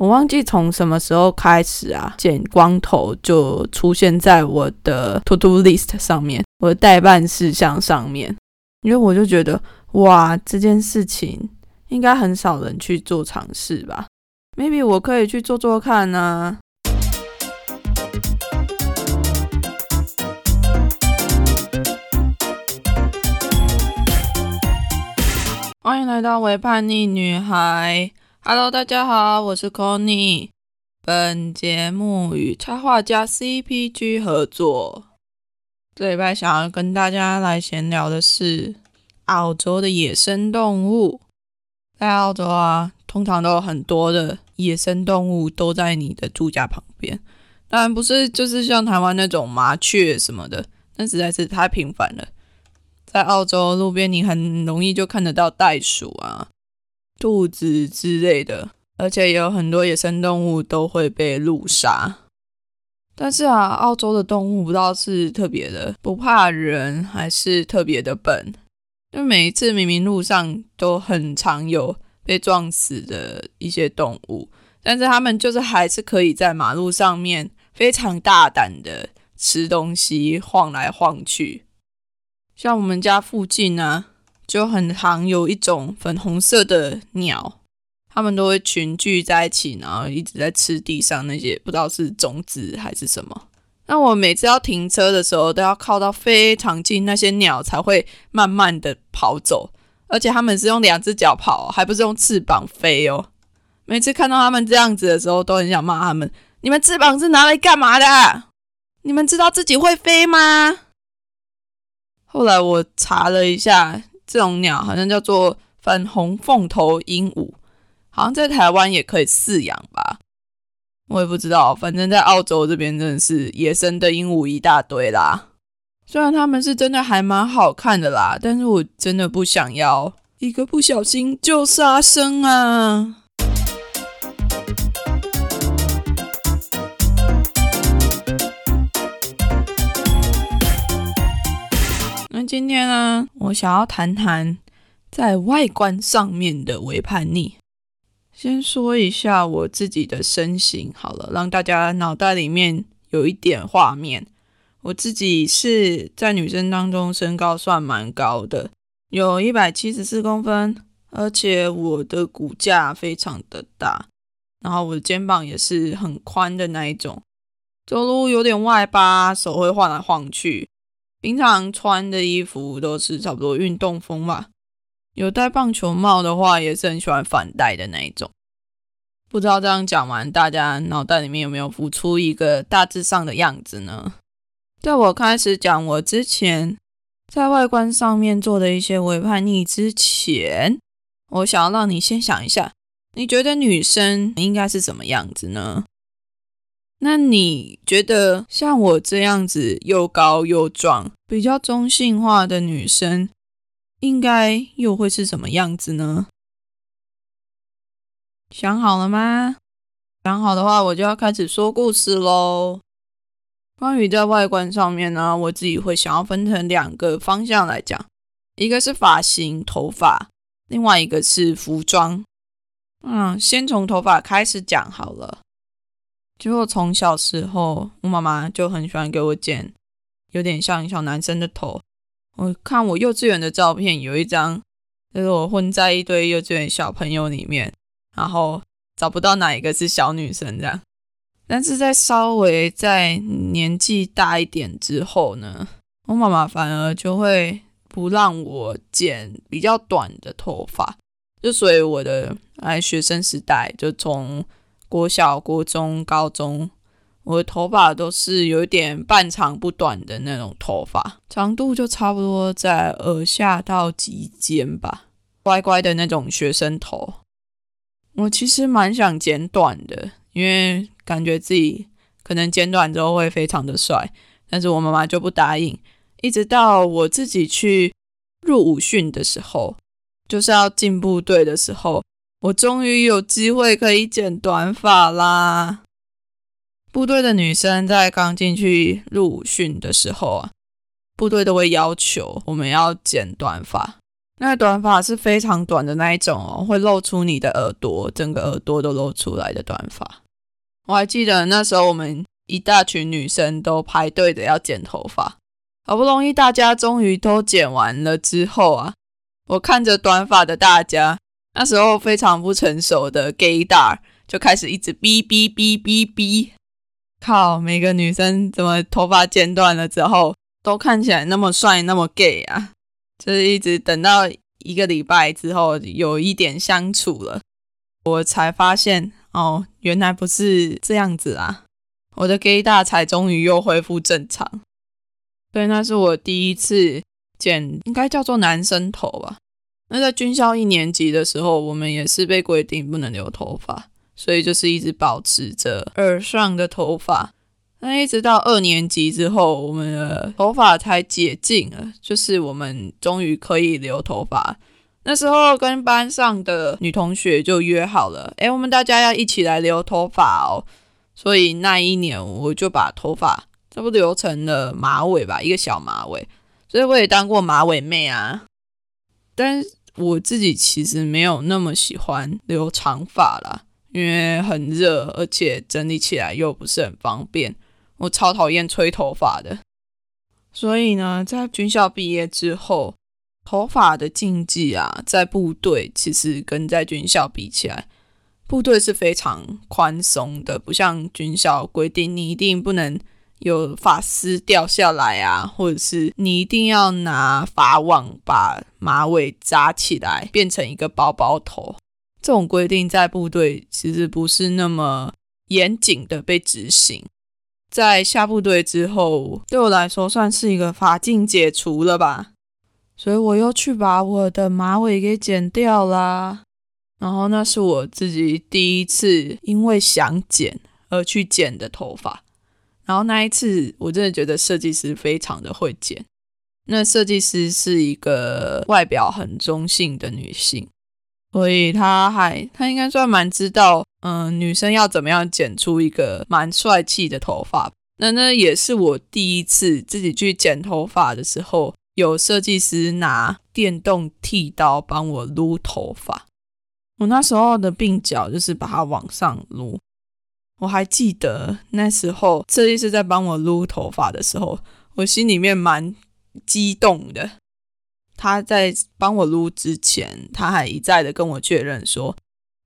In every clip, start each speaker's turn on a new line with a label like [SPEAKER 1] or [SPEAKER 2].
[SPEAKER 1] 我忘记从什么时候开始啊，剪光头就出现在我的 to do list 上面，我的代办事项上面。因为我就觉得，哇，这件事情应该很少人去做尝试吧？Maybe 我可以去做做看呢。欢迎来到为叛逆女孩。Hello，大家好，我是 Conny。本节目与插画家 CPG 合作。这礼拜想要跟大家来闲聊的是澳洲的野生动物。在澳洲啊，通常都有很多的野生动物都在你的住家旁边。当然不是就是像台湾那种麻雀什么的，那实在是太频繁了。在澳洲路边，你很容易就看得到袋鼠啊。兔子之类的，而且也有很多野生动物都会被路杀。但是啊，澳洲的动物不知道是特别的不怕人，还是特别的笨。就每一次明明路上都很常有被撞死的一些动物，但是他们就是还是可以在马路上面非常大胆的吃东西，晃来晃去。像我们家附近呢。就很常有一种粉红色的鸟，它们都会群聚在一起，然后一直在吃地上那些不知道是种子还是什么。那我每次要停车的时候，都要靠到非常近，那些鸟才会慢慢的跑走，而且它们是用两只脚跑，还不是用翅膀飞哦。每次看到它们这样子的时候，都很想骂它们：你们翅膀是拿来干嘛的？你们知道自己会飞吗？后来我查了一下。这种鸟好像叫做粉红凤头鹦鹉，好像在台湾也可以饲养吧，我也不知道。反正在澳洲这边真的是野生的鹦鹉一大堆啦。虽然它们是真的还蛮好看的啦，但是我真的不想要一个不小心就杀生啊。今天呢，我想要谈谈在外观上面的微叛逆。先说一下我自己的身形好了，让大家脑袋里面有一点画面。我自己是在女生当中身高算蛮高的，有一百七十四公分，而且我的骨架非常的大，然后我的肩膀也是很宽的那一种，走路有点外八，手会晃来晃去。平常穿的衣服都是差不多运动风吧。有戴棒球帽的话，也是很喜欢反戴的那一种。不知道这样讲完，大家脑袋里面有没有浮出一个大致上的样子呢？在我开始讲我之前在外观上面做的一些微叛逆之前，我想要让你先想一下，你觉得女生应该是什么样子呢？那你觉得像我这样子又高又壮、比较中性化的女生，应该又会是什么样子呢？想好了吗？想好的话，我就要开始说故事喽。关于在外观上面呢，我自己会想要分成两个方向来讲，一个是发型、头发，另外一个是服装。嗯，先从头发开始讲好了。就我从小时候，我妈妈就很喜欢给我剪有点像小男生的头。我看我幼稚园的照片，有一张就是我混在一堆幼稚园小朋友里面，然后找不到哪一个是小女生这样。但是在稍微在年纪大一点之后呢，我妈妈反而就会不让我剪比较短的头发。就所以我的哎学生时代就从。国小、国中、高中，我的头发都是有一点半长不短的那种头发，长度就差不多在耳下到及肩吧，乖乖的那种学生头。我其实蛮想剪短的，因为感觉自己可能剪短之后会非常的帅，但是我妈妈就不答应。一直到我自己去入伍训的时候，就是要进部队的时候。我终于有机会可以剪短发啦！部队的女生在刚进去入伍训的时候啊，部队都会要求我们要剪短发。那短发是非常短的那一种哦，会露出你的耳朵，整个耳朵都露出来的短发。我还记得那时候我们一大群女生都排队的要剪头发，好不容易大家终于都剪完了之后啊，我看着短发的大家，那时候非常不成熟的 gay 大就开始一直哔哔哔哔哔，靠，每个女生怎么头发剪短了之后都看起来那么帅那么 gay 啊？就是一直等到一个礼拜之后，有一点相处了，我才发现哦，原来不是这样子啊！我的 gay 大才终于又恢复正常。对，那是我第一次剪，应该叫做男生头吧。那在军校一年级的时候，我们也是被规定不能留头发，所以就是一直保持着耳上的头发。那一直到二年级之后，我们的头发才解禁了，就是我们终于可以留头发。那时候跟班上的女同学就约好了，哎，我们大家要一起来留头发哦。所以那一年我就把头发差不多留成了马尾吧，一个小马尾。所以我也当过马尾妹啊，但我自己其实没有那么喜欢留长发啦，因为很热，而且整理起来又不是很方便。我超讨厌吹头发的，所以呢，在军校毕业之后，头发的禁忌啊，在部队其实跟在军校比起来，部队是非常宽松的，不像军校规定你一定不能有发丝掉下来啊，或者是你一定要拿发网把马尾扎起来变成一个包包头，这种规定在部队其实不是那么严谨的被执行。在下部队之后，对我来说算是一个法禁解除了吧，所以我又去把我的马尾给剪掉啦。然后那是我自己第一次因为想剪而去剪的头发。然后那一次我真的觉得设计师非常的会剪。那设计师是一个外表很中性的女性，所以她还她应该算蛮知道。嗯，女生要怎么样剪出一个蛮帅气的头发？那那也是我第一次自己去剪头发的时候，有设计师拿电动剃刀帮我撸头发。我那时候的鬓角就是把它往上撸。我还记得那时候设计师在帮我撸头发的时候，我心里面蛮激动的。他在帮我撸之前，他还一再的跟我确认说。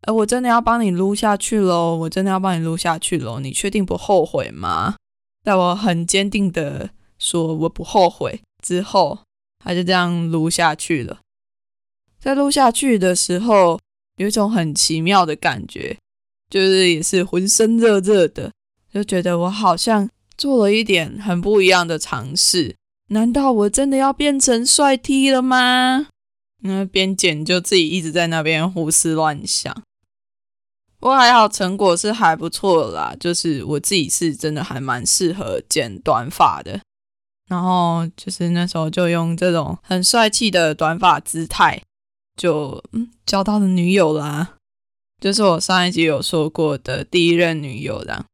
[SPEAKER 1] 呃，我真的要帮你撸下去喽！我真的要帮你撸下去喽！你确定不后悔吗？在我很坚定的说我不后悔之后，他就这样撸下去了。在撸下去的时候，有一种很奇妙的感觉，就是也是浑身热热的，就觉得我好像做了一点很不一样的尝试。难道我真的要变成帅 T 了吗？那边剪就自己一直在那边胡思乱想。不过还好，成果是还不错啦。就是我自己是真的还蛮适合剪短发的，然后就是那时候就用这种很帅气的短发姿态，就嗯交到了女友啦。就是我上一集有说过的第一任女友啦。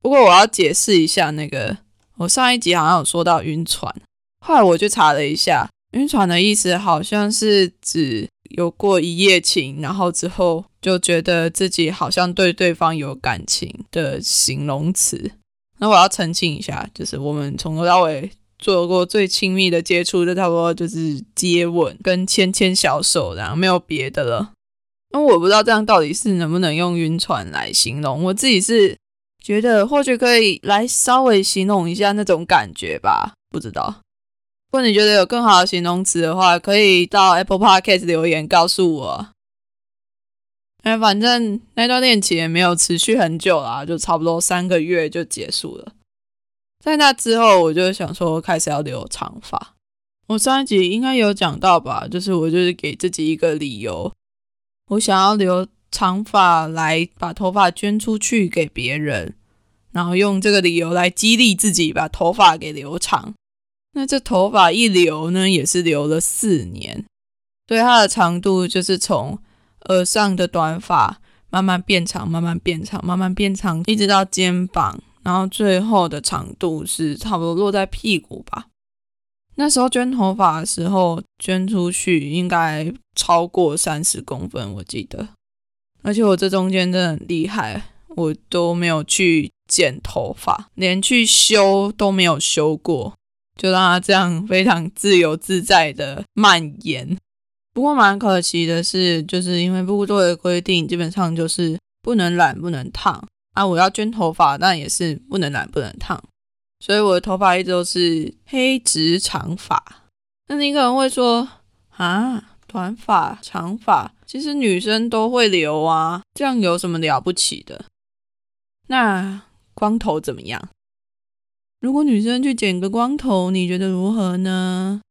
[SPEAKER 1] 不过我要解释一下，那个我上一集好像有说到晕船，后来我去查了一下，晕船的意思好像是指。有过一夜情，然后之后就觉得自己好像对对方有感情的形容词。那我要澄清一下，就是我们从头到尾做过最亲密的接触，就差不多就是接吻跟牵牵小手，然后没有别的了。那我不知道这样到底是能不能用晕船来形容。我自己是觉得或许可以来稍微形容一下那种感觉吧，不知道。如果你觉得有更好的形容词的话，可以到 Apple Podcast 留言告诉我。哎，反正那段恋情也没有持续很久啦，就差不多三个月就结束了。在那之后，我就想说开始要留长发。我上一集应该有讲到吧，就是我就是给自己一个理由，我想要留长发来把头发捐出去给别人，然后用这个理由来激励自己把头发给留长。那这头发一留呢，也是留了四年，对它的长度就是从耳上的短发慢慢变长，慢慢变长，慢慢变长，一直到肩膀，然后最后的长度是差不多落在屁股吧。那时候捐头发的时候，捐出去应该超过三十公分，我记得。而且我这中间真的很厉害，我都没有去剪头发，连去修都没有修过，就让它这样非常自由自在的蔓延。不过蛮可惜的是，就是因为部队的规定，基本上就是不能染、不能烫啊。我要捐头发，但也是不能染、不能烫。所以我的头发一直都是黑直长发。那你可能会说啊，短发、长发，其实女生都会留啊，这样有什么了不起的？那光头怎么样？如果女生去剪个光头，你觉得如何呢？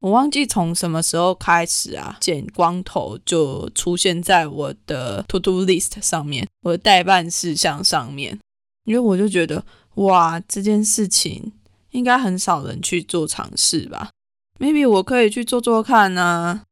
[SPEAKER 1] 我忘记从什么时候开始啊，剪光头就出现在我的 to do list 上面，我的代办事项上面，因为我就觉得。哇，这件事情应该很少人去做尝试吧？Maybe 我可以去做做看呢。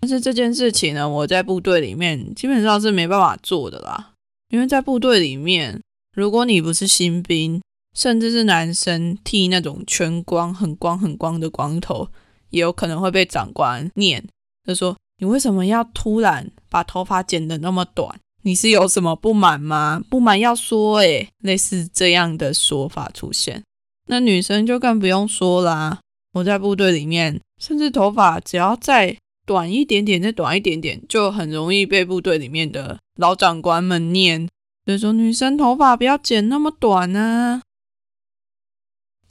[SPEAKER 1] 但是这件事情呢，我在部队里面基本上是没办法做的啦。因为在部队里面，如果你不是新兵，甚至是男生剃那种全光、很光、很光的光头，也有可能会被长官念，就说你为什么要突然把头发剪得那么短？你是有什么不满吗？不满要说诶，类似这样的说法出现，那女生就更不用说啦。我在部队里面，甚至头发只要再短一点点，再短一点点，就很容易被部队里面的老长官们念，就说女生头发不要剪那么短啊。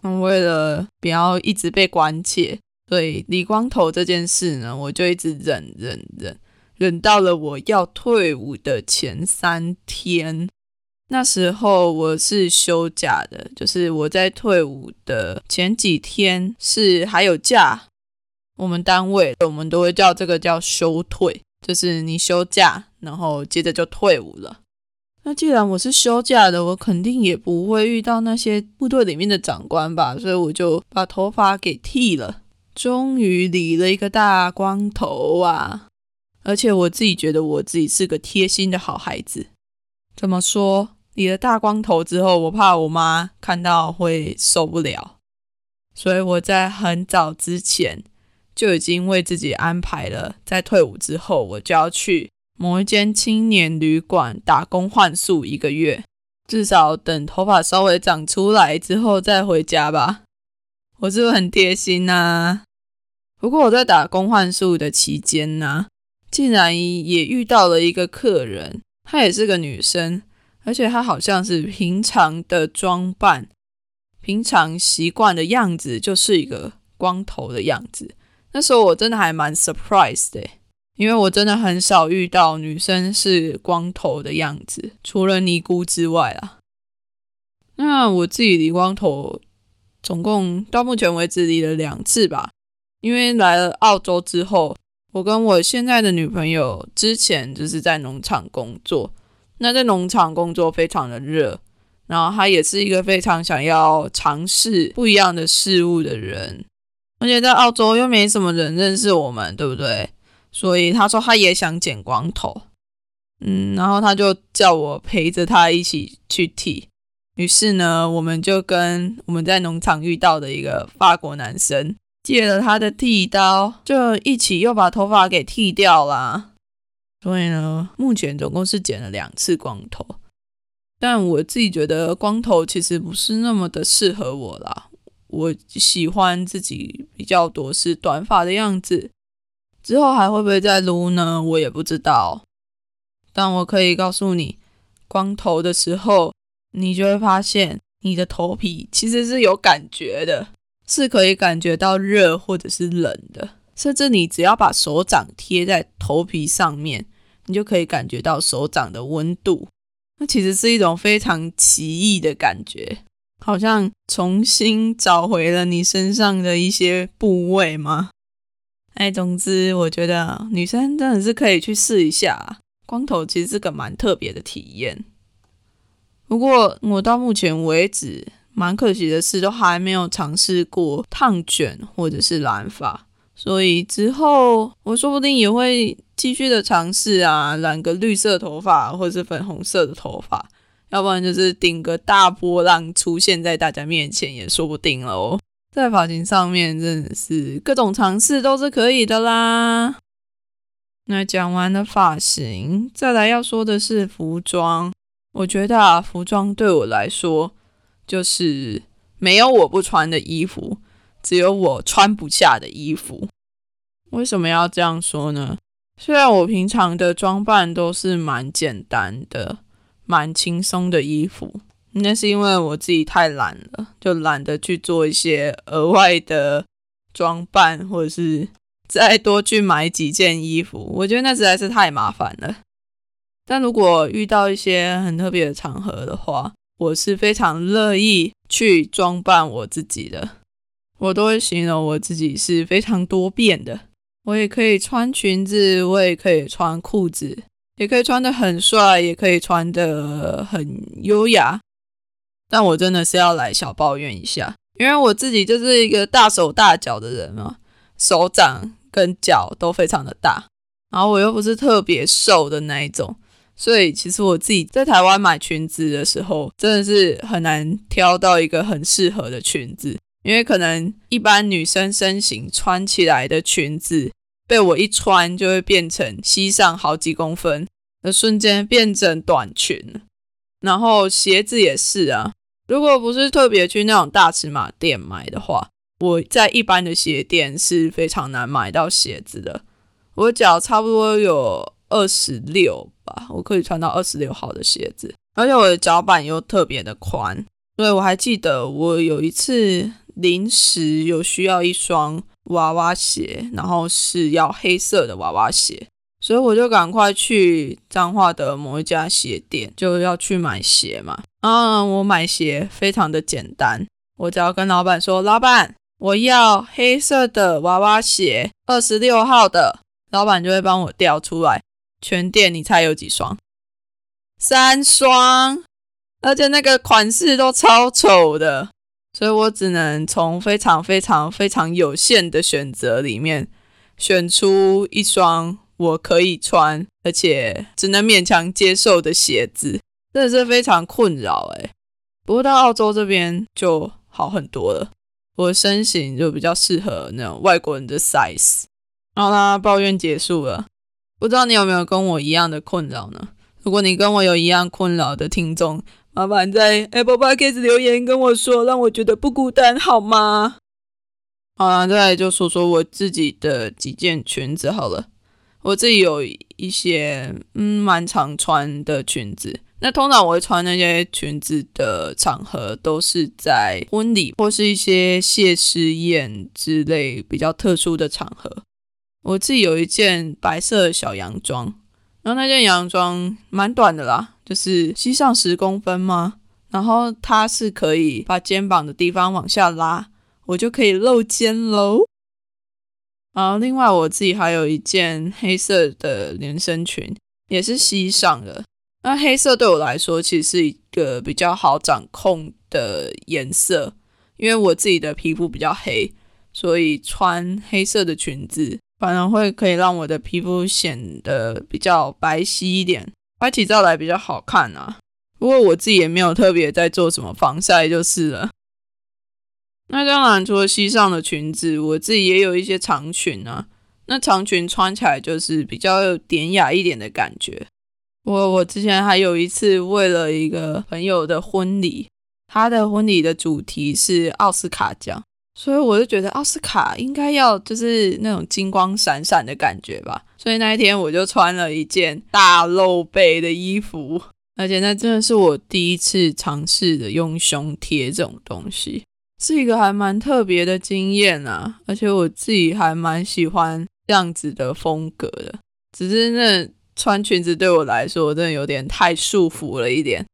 [SPEAKER 1] 那为了不要一直被关切，对理光头这件事呢，我就一直忍忍忍。忍到了我要退伍的前三天，那时候我是休假的，就是我在退伍的前几天是还有假。我们单位我们都会叫这个叫休退，就是你休假，然后接着就退伍了。那既然我是休假的，我肯定也不会遇到那些部队里面的长官吧，所以我就把头发给剃了，终于理了一个大光头啊！而且我自己觉得我自己是个贴心的好孩子。怎么说？理了大光头之后，我怕我妈看到会受不了，所以我在很早之前就已经为自己安排了，在退伍之后，我就要去某一间青年旅馆打工换宿一个月，至少等头发稍微长出来之后再回家吧。我是不是很贴心呐？不过我在打工换宿的期间呢？竟然也遇到了一个客人，她也是个女生，而且她好像是平常的装扮，平常习惯的样子就是一个光头的样子。那时候我真的还蛮 surprised 的，因为我真的很少遇到女生是光头的样子，除了尼姑之外啊。那我自己理光头，总共到目前为止理了两次吧，因为来了澳洲之后。我跟我现在的女朋友之前就是在农场工作，那在农场工作非常的热，然后她也是一个非常想要尝试不一样的事物的人，而且在澳洲又没什么人认识我们，对不对？所以她说她也想剪光头，嗯，然后她就叫我陪着她一起去剃，于是呢，我们就跟我们在农场遇到的一个法国男生。借了他的剃刀，就一起又把头发给剃掉了。所以呢，目前总共是剪了两次光头。但我自己觉得光头其实不是那么的适合我啦。我喜欢自己比较多是短发的样子。之后还会不会再撸呢？我也不知道。但我可以告诉你，光头的时候，你就会发现你的头皮其实是有感觉的。是可以感觉到热或者是冷的，甚至你只要把手掌贴在头皮上面，你就可以感觉到手掌的温度。那其实是一种非常奇异的感觉，好像重新找回了你身上的一些部位吗？哎，总之我觉得女生真的是可以去试一下光头，其实是个蛮特别的体验。不过我到目前为止。蛮可惜的是，都还没有尝试过烫卷或者是染发，所以之后我说不定也会继续的尝试啊，染个绿色头发或者是粉红色的头发，要不然就是顶个大波浪出现在大家面前也说不定了哦。在发型上面真的是各种尝试都是可以的啦。那讲完了发型，再来要说的是服装。我觉得啊，服装对我来说就是没有我不穿的衣服，只有我穿不下的衣服。为什么要这样说呢？虽然我平常的装扮都是蛮简单的、蛮轻松的衣服，那是因为我自己太懒了，就懒得去做一些额外的装扮，或者是再多去买几件衣服。我觉得那实在是太麻烦了。但如果遇到一些很特别的场合的话，我是非常乐意去装扮我自己的。我都会形容我自己是非常多变的。我也可以穿裙子，我也可以穿裤子，也可以穿的很帅，也可以穿的很优雅。但我真的是要来小抱怨一下，因为我自己就是一个大手大脚的人嘛，手掌跟脚都非常的大，然后我又不是特别瘦的那一种。所以其实我自己在台湾买裙子的时候，真的是很难挑到一个很适合的裙子，因为可能一般女生身形穿起来的裙子，被我一穿就会变成膝上好几公分，的瞬间变成短裙。然后鞋子也是啊，如果不是特别去那种大尺码店买的话，我在一般的鞋店是非常难买到鞋子的。我脚差不多有。二十六吧，我可以穿到二十六号的鞋子，而且我的脚板又特别的宽，所以我还记得我有一次临时有需要一双娃娃鞋，然后是要黑色的娃娃鞋，所以我就赶快去彰化的某一家鞋店，就要去买鞋嘛。嗯，我买鞋非常的简单，我只要跟老板说，老板我要黑色的娃娃鞋，二十六号的，老板就会帮我调出来。全店你猜有几双？三双，而且那个款式都超丑的，所以我只能从非常非常非常有限的选择里面选出一双我可以穿，而且只能勉强接受的鞋子，真的是非常困扰哎。不过到澳洲这边就好很多了，我身形就比较适合那种外国人的 size。好啦，抱怨结束了。不知道你有没有跟我一样的困扰呢？如果你跟我有一样困扰的听众，麻烦在 Apple Podcast 留言跟我说，让我觉得不孤单，好吗？好了，再来就说说我自己的几件裙子好了。我自己有一些嗯蛮常穿的裙子，那通常我会穿那些裙子的场合都是在婚礼或是一些谢师宴之类比较特殊的场合。我自己有一件白色的小洋装，然后那件洋装蛮短的啦，就是膝上十公分吗？然后它是可以把肩膀的地方往下拉，我就可以露肩喽。然后另外我自己还有一件黑色的连身裙，也是膝上的。那黑色对我来说其实是一个比较好掌控的颜色，因为我自己的皮肤比较黑，所以穿黑色的裙子。反而会可以让我的皮肤显得比较白皙一点，拍起照来比较好看啊。不过我自己也没有特别在做什么防晒就是了。那当然，除了膝上的裙子，我自己也有一些长裙啊。那长裙穿起来就是比较典雅一点的感觉。我我之前还有一次为了一个朋友的婚礼，他的婚礼的主题是奥斯卡奖。所以我就觉得奥斯卡应该要就是那种金光闪闪的感觉吧。所以那一天我就穿了一件大露背的衣服，而且那真的是我第一次尝试的用胸贴这种东西，是一个还蛮特别的经验啊。而且我自己还蛮喜欢这样子的风格的，只是那穿裙子对我来说真的有点太束缚了一点。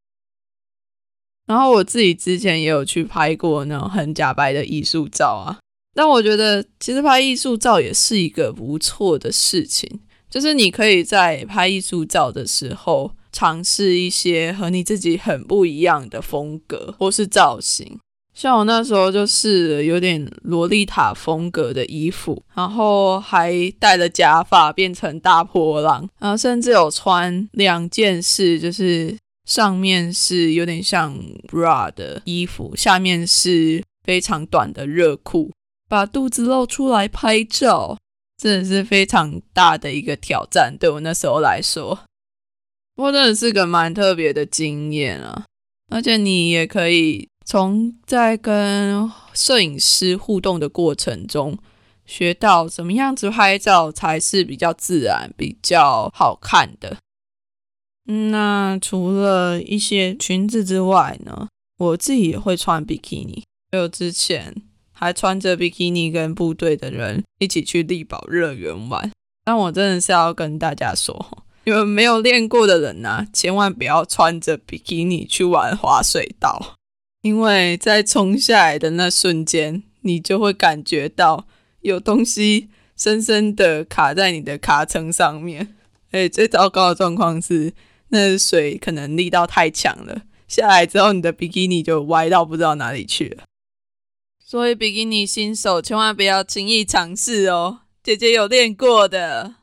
[SPEAKER 1] 然后我自己之前也有去拍过那种很假白的艺术照啊，但我觉得其实拍艺术照也是一个不错的事情，就是你可以在拍艺术照的时候尝试一些和你自己很不一样的风格或是造型。像我那时候就是有点洛丽塔风格的衣服，然后还戴了假发变成大波浪，然后甚至有穿两件事，就是。上面是有点像 bra 的衣服，下面是非常短的热裤，把肚子露出来拍照，真的是非常大的一个挑战，对我那时候来说。不过真的是个蛮特别的经验啊，而且你也可以从在跟摄影师互动的过程中，学到怎么样子拍照才是比较自然、比较好看的。那除了一些裙子之外呢，我自己也会穿比基尼。还有之前还穿着比基尼跟部队的人一起去力宝乐园玩。但我真的是要跟大家说，你们没有练过的人呢，千万不要穿着比基尼去玩滑水道，因为在冲下来的那瞬间，你就会感觉到有东西深深的卡在你的卡层上面。哎，最糟糕的状况是。那水可能力道太强了，下来之后你的比基尼就歪到不知道哪里去了。所以比基尼新手千万不要轻易尝试哦，姐姐有练过的。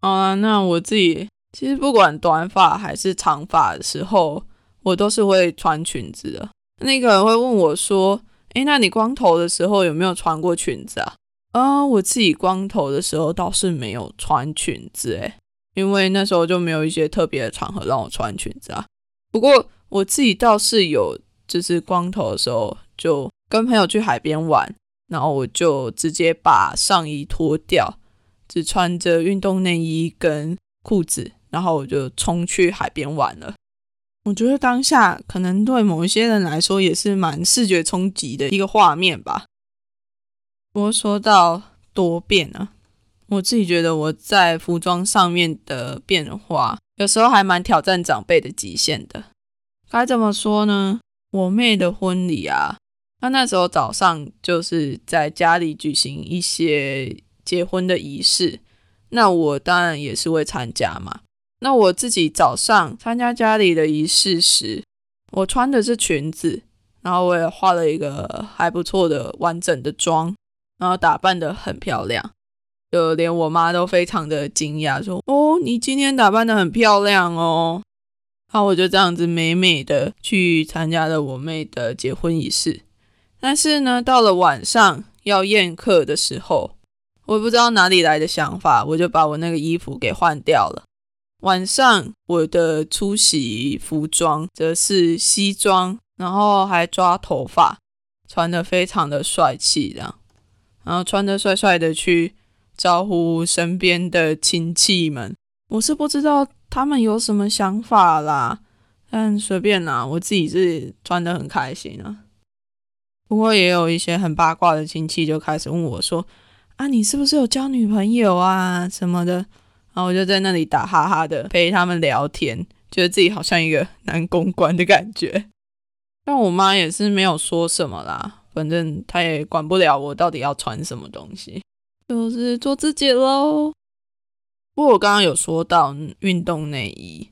[SPEAKER 1] 啊，那我自己其实不管短发还是长发的时候，我都是会穿裙子的。那个人会问我说：“诶，那你光头的时候有没有穿过裙子啊？”啊，我自己光头的时候倒是没有穿裙子，诶。因为那时候就没有一些特别的场合让我穿裙子啊。不过我自己倒是有，就是光头的时候，就跟朋友去海边玩，然后我就直接把上衣脱掉，只穿着运动内衣跟裤子，然后我就冲去海边玩了。我觉得当下可能对某一些人来说也是蛮视觉冲击的一个画面吧。不过说到多变呢。我自己觉得我在服装上面的变化，有时候还蛮挑战长辈的极限的。该怎么说呢？我妹的婚礼啊，她那时候早上就是在家里举行一些结婚的仪式，那我当然也是会参加嘛。那我自己早上参加家里的仪式时，我穿的是裙子，然后我也化了一个还不错的完整的妆，然后打扮的很漂亮。就连我妈都非常的惊讶，说：“哦，你今天打扮的很漂亮哦。”好，我就这样子美美的去参加了我妹的结婚仪式。但是呢，到了晚上要宴客的时候，我不知道哪里来的想法，我就把我那个衣服给换掉了。晚上我的出席服装则是西装，然后还抓头发，穿的非常的帅气，这样，然后穿的帅帅的去。招呼身边的亲戚们，我是不知道他们有什么想法啦，但随便啦，我自己是穿的很开心啊。不过也有一些很八卦的亲戚就开始问我说：“啊，你是不是有交女朋友啊什么的？”然后我就在那里打哈哈的陪他们聊天，觉得自己好像一个男公关的感觉。但我妈也是没有说什么啦，反正她也管不了我到底要穿什么东西。就是做自己喽。不过我刚刚有说到运动内衣，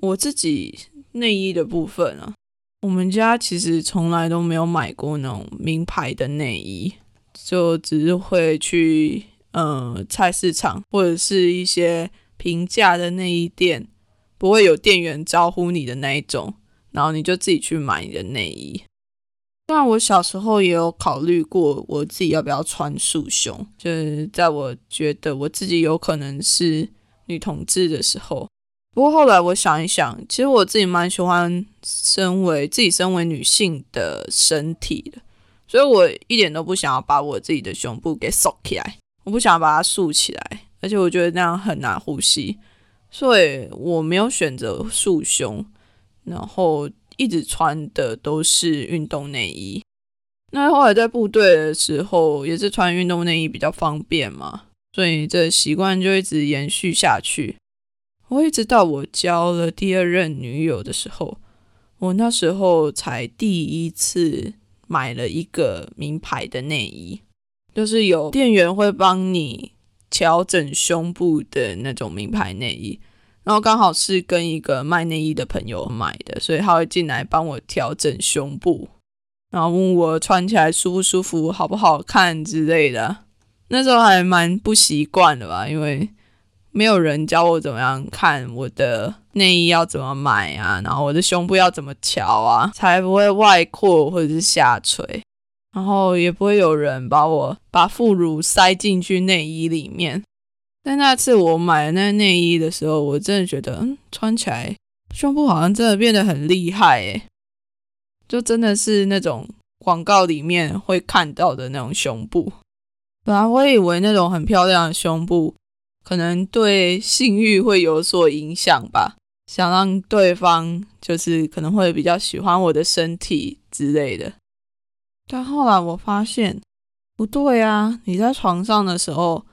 [SPEAKER 1] 我自己内衣的部分啊，我们家其实从来都没有买过那种名牌的内衣，就只是会去呃菜市场或者是一些平价的内衣店，不会有店员招呼你的那一种，然后你就自己去买你的内衣。虽然我小时候也有考虑过我自己要不要穿束胸，就是在我觉得我自己有可能是女同志的时候。不过后来我想一想，其实我自己蛮喜欢身为自己身为女性的身体的，所以我一点都不想要把我自己的胸部给收起来，我不想要把它竖起来，而且我觉得那样很难呼吸，所以我没有选择束胸，然后。一直穿的都是运动内衣，那后来在部队的时候也是穿运动内衣比较方便嘛，所以这习惯就一直延续下去。我一直到我交了第二任女友的时候，我那时候才第一次买了一个名牌的内衣，就是有店员会帮你调整胸部的那种名牌内衣。然后刚好是跟一个卖内衣的朋友买的，所以他会进来帮我调整胸部，然后问我穿起来舒不舒服、好不好看之类的。那时候还蛮不习惯的吧，因为没有人教我怎么样看我的内衣要怎么买啊，然后我的胸部要怎么调啊，才不会外扩或者是下垂。然后也不会有人把我把副乳塞进去内衣里面。但那次我买那内衣的时候，我真的觉得，嗯，穿起来胸部好像真的变得很厉害诶，就真的是那种广告里面会看到的那种胸部。本来我以为那种很漂亮的胸部，可能对性欲会有所影响吧，想让对方就是可能会比较喜欢我的身体之类的。但后来我发现不对啊！你在床上的时候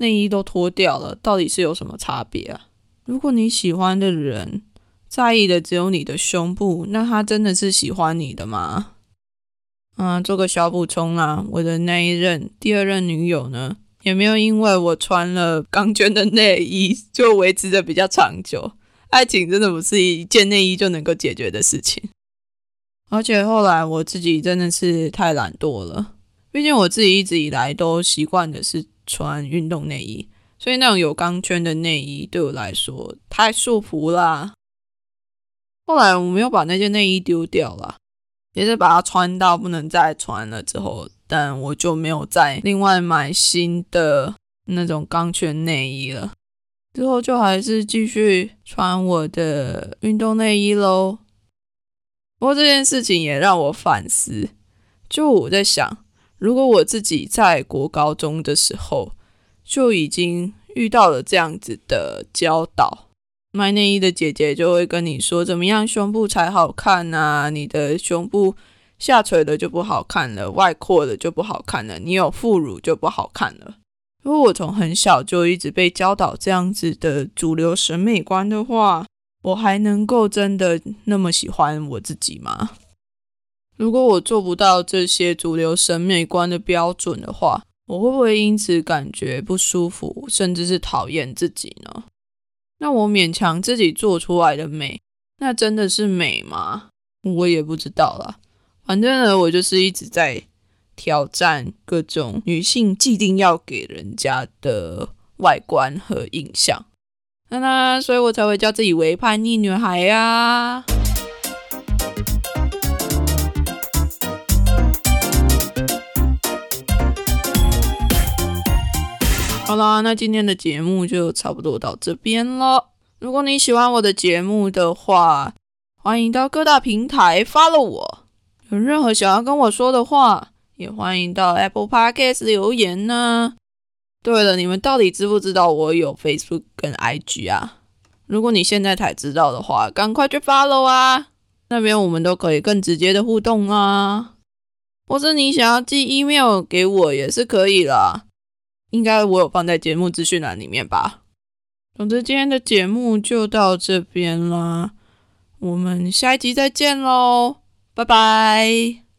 [SPEAKER 1] 内衣都脱掉了，到底是有什么差别啊？如果你喜欢的人在意的只有你的胸部，那他真的是喜欢你的吗？嗯，做个小补充啊，我的那一任第二任女友呢，也没有因为我穿了钢圈的内衣就维持的比较长久。爱情真的不是一件内衣就能够解决的事情。而且后来我自己真的是太懒惰了，毕竟我自己一直以来都习惯的是穿运动内衣，所以那种有钢圈的内衣对我来说太束缚啦。后来我没有把那件内衣丢掉了，也是把它穿到不能再穿了之后，但我就没有再另外买新的那种钢圈内衣了。之后就还是继续穿我的运动内衣喽。不过这件事情也让我反思，就我在想，如果我自己在国高中的时候就已经遇到了这样子的教导，卖内衣的姐姐就会跟你说怎么样胸部才好看啊，你的胸部下垂的就不好看了，外扩的就不好看了，你有副乳就不好看了。如果我从很小就一直被教导这样子的主流审美观的话，我还能够真的那么喜欢我自己吗？如果我做不到这些主流审美观的标准的话，我会不会因此感觉不舒服，甚至是讨厌自己呢？那我勉强自己做出来的美，那真的是美吗？我也不知道啦。反正呢，我就是一直在挑战各种女性既定要给人家的外观和印象。那那，所以我才会叫自己为叛逆女孩呀。好啦，那今天的节目就差不多到这边了。如果你喜欢我的节目的话，欢迎到各大平台 follow 我。有任何想要跟我说的话，也欢迎到 Apple Podcast 留言呢。对了，你们到底知不知道我有 Facebook 跟 IG 啊？如果你现在才知道的话，赶快去 follow 啊！那边我们都可以更直接的互动啊。或是你想要寄 email 给我也是可以啦，应该我有放在节目资讯栏里面吧。总之，今天的节目就到这边啦，我们下一集再见喽，拜拜。